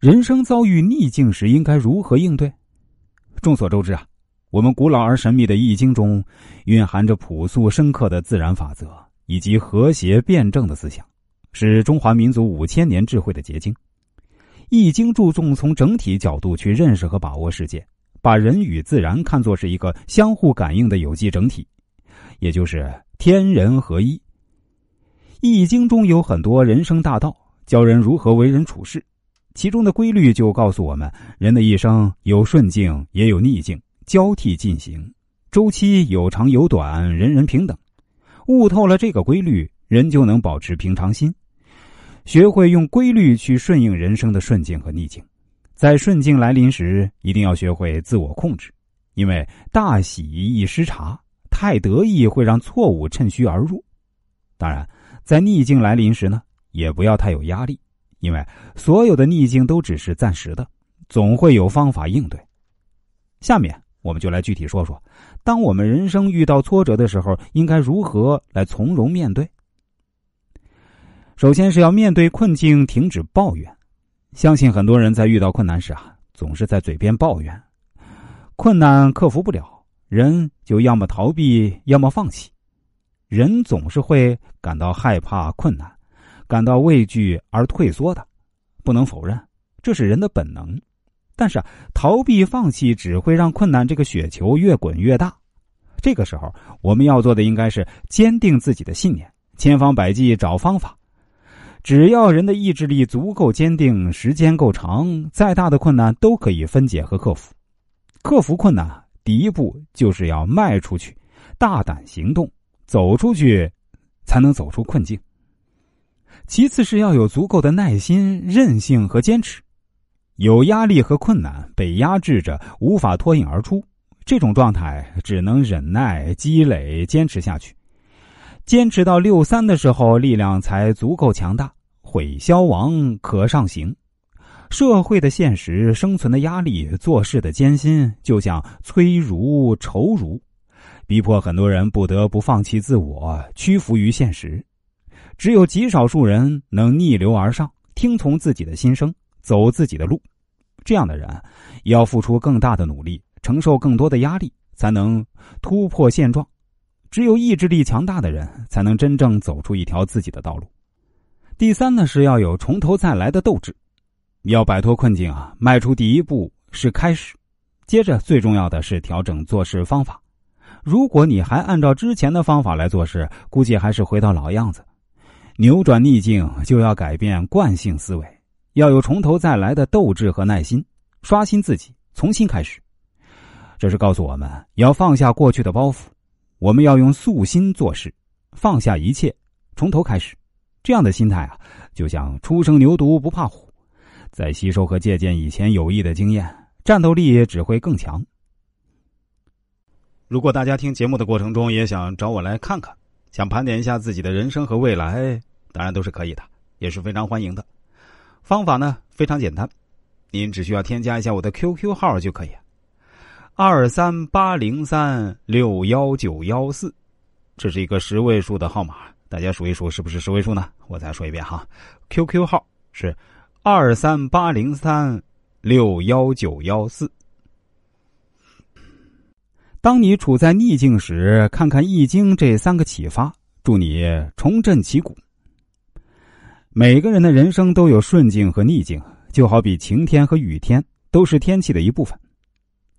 人生遭遇逆境时应该如何应对？众所周知啊，我们古老而神秘的《易经》中蕴含着朴素深刻的自然法则以及和谐辩证的思想，是中华民族五千年智慧的结晶。《易经》注重从整体角度去认识和把握世界，把人与自然看作是一个相互感应的有机整体，也就是天人合一。《易经》中有很多人生大道，教人如何为人处事。其中的规律就告诉我们，人的一生有顺境也有逆境，交替进行，周期有长有短，人人平等。悟透了这个规律，人就能保持平常心，学会用规律去顺应人生的顺境和逆境。在顺境来临时，一定要学会自我控制，因为大喜易失察，太得意会让错误趁虚而入。当然，在逆境来临时呢，也不要太有压力。因为所有的逆境都只是暂时的，总会有方法应对。下面我们就来具体说说，当我们人生遇到挫折的时候，应该如何来从容面对。首先是要面对困境，停止抱怨。相信很多人在遇到困难时啊，总是在嘴边抱怨，困难克服不了，人就要么逃避，要么放弃。人总是会感到害怕困难。感到畏惧而退缩的，不能否认，这是人的本能。但是逃避放弃只会让困难这个雪球越滚越大。这个时候，我们要做的应该是坚定自己的信念，千方百计找方法。只要人的意志力足够坚定，时间够长，再大的困难都可以分解和克服。克服困难，第一步就是要迈出去，大胆行动，走出去，才能走出困境。其次是要有足够的耐心、韧性和坚持。有压力和困难被压制着，无法脱颖而出，这种状态只能忍耐、积累、坚持下去。坚持到六三的时候，力量才足够强大，毁消亡可上行。社会的现实、生存的压力、做事的艰辛，就像催如愁如，逼迫很多人不得不放弃自我，屈服于现实。只有极少数人能逆流而上，听从自己的心声，走自己的路。这样的人要付出更大的努力，承受更多的压力，才能突破现状。只有意志力强大的人，才能真正走出一条自己的道路。第三呢，是要有从头再来的斗志。要摆脱困境啊，迈出第一步是开始，接着最重要的是调整做事方法。如果你还按照之前的方法来做事，估计还是回到老样子。扭转逆境，就要改变惯性思维，要有从头再来的斗志和耐心，刷新自己，重新开始。这是告诉我们要放下过去的包袱，我们要用素心做事，放下一切，从头开始。这样的心态啊，就像初生牛犊不怕虎，在吸收和借鉴以前有益的经验，战斗力只会更强。如果大家听节目的过程中也想找我来看看，想盘点一下自己的人生和未来。当然都是可以的，也是非常欢迎的。方法呢非常简单，您只需要添加一下我的 QQ 号就可以，二三八零三六幺九幺四，这是一个十位数的号码，大家数一数是不是十位数呢？我再说一遍哈，QQ 号是二三八零三六幺九幺四。当你处在逆境时，看看《易经》这三个启发，助你重振旗鼓。每个人的人生都有顺境和逆境，就好比晴天和雨天都是天气的一部分。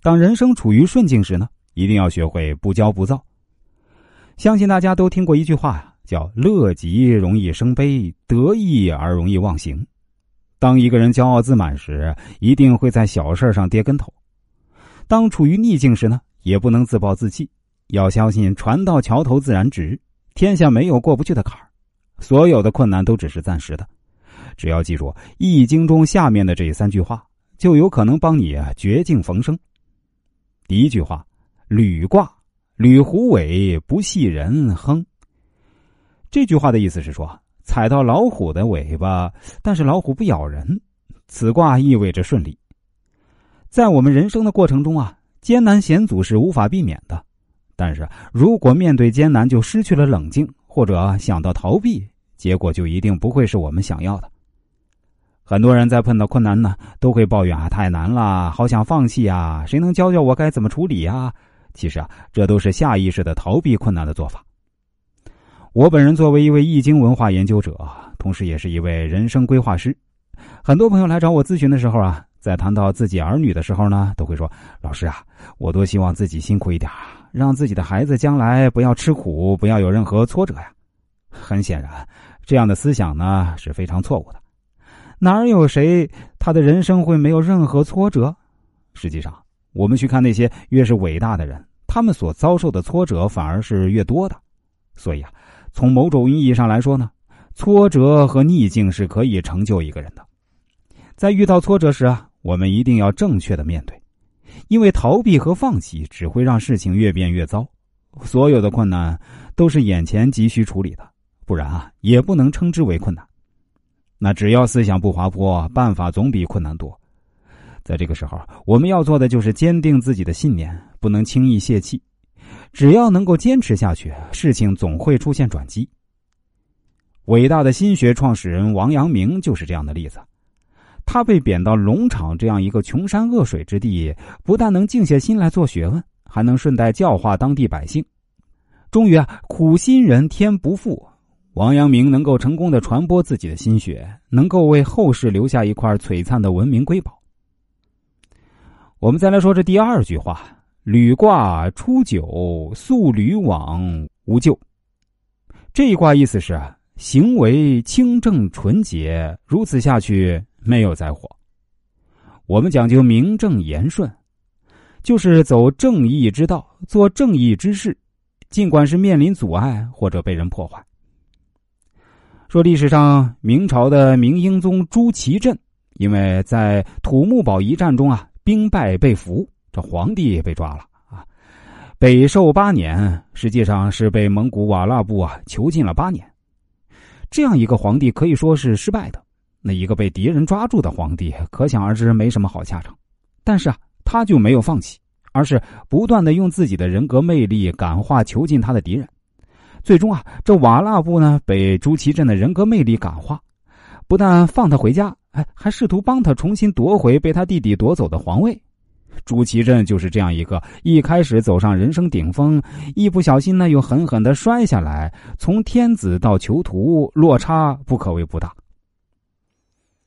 当人生处于顺境时呢，一定要学会不骄不躁。相信大家都听过一句话呀，叫“乐极容易生悲，得意而容易忘形”。当一个人骄傲自满时，一定会在小事上跌跟头；当处于逆境时呢，也不能自暴自弃，要相信“船到桥头自然直”，天下没有过不去的坎儿。所有的困难都只是暂时的，只要记住《易经》中下面的这三句话，就有可能帮你绝境逢生。第一句话：“履卦，履虎尾，不系人亨。”这句话的意思是说，踩到老虎的尾巴，但是老虎不咬人，此卦意味着顺利。在我们人生的过程中啊，艰难险阻是无法避免的，但是如果面对艰难就失去了冷静，或者想到逃避。结果就一定不会是我们想要的。很多人在碰到困难呢，都会抱怨啊，太难了，好想放弃啊，谁能教教我该怎么处理呀？其实啊，这都是下意识的逃避困难的做法。我本人作为一位易经文化研究者，同时也是一位人生规划师，很多朋友来找我咨询的时候啊，在谈到自己儿女的时候呢，都会说：“老师啊，我多希望自己辛苦一点啊，让自己的孩子将来不要吃苦，不要有任何挫折呀。”很显然，这样的思想呢是非常错误的。哪有谁他的人生会没有任何挫折？实际上，我们去看那些越是伟大的人，他们所遭受的挫折反而是越多的。所以啊，从某种意义上来说呢，挫折和逆境是可以成就一个人的。在遇到挫折时啊，我们一定要正确的面对，因为逃避和放弃只会让事情越变越糟。所有的困难都是眼前急需处理的。不然啊，也不能称之为困难。那只要思想不滑坡，办法总比困难多。在这个时候，我们要做的就是坚定自己的信念，不能轻易泄气。只要能够坚持下去，事情总会出现转机。伟大的心学创始人王阳明就是这样的例子。他被贬到龙场这样一个穷山恶水之地，不但能静下心来做学问，还能顺带教化当地百姓。终于啊，苦心人天不负。王阳明能够成功的传播自己的心血，能够为后世留下一块璀璨的文明瑰宝。我们再来说这第二句话：“履卦初九，宿履往无咎。”这一卦意思是行为清正纯洁，如此下去没有灾祸。我们讲究名正言顺，就是走正义之道，做正义之事，尽管是面临阻碍或者被人破坏。说历史上明朝的明英宗朱祁镇，因为在土木堡一战中啊兵败被俘，这皇帝也被抓了啊，北狩八年，实际上是被蒙古瓦剌部啊囚禁了八年。这样一个皇帝可以说是失败的。那一个被敌人抓住的皇帝，可想而知没什么好下场。但是啊，他就没有放弃，而是不断的用自己的人格魅力感化囚禁他的敌人。最终啊，这瓦剌部呢被朱祁镇的人格魅力感化，不但放他回家，哎，还试图帮他重新夺回被他弟弟夺走的皇位。朱祁镇就是这样一个一开始走上人生顶峰，一不小心呢又狠狠的摔下来，从天子到囚徒落差不可谓不大。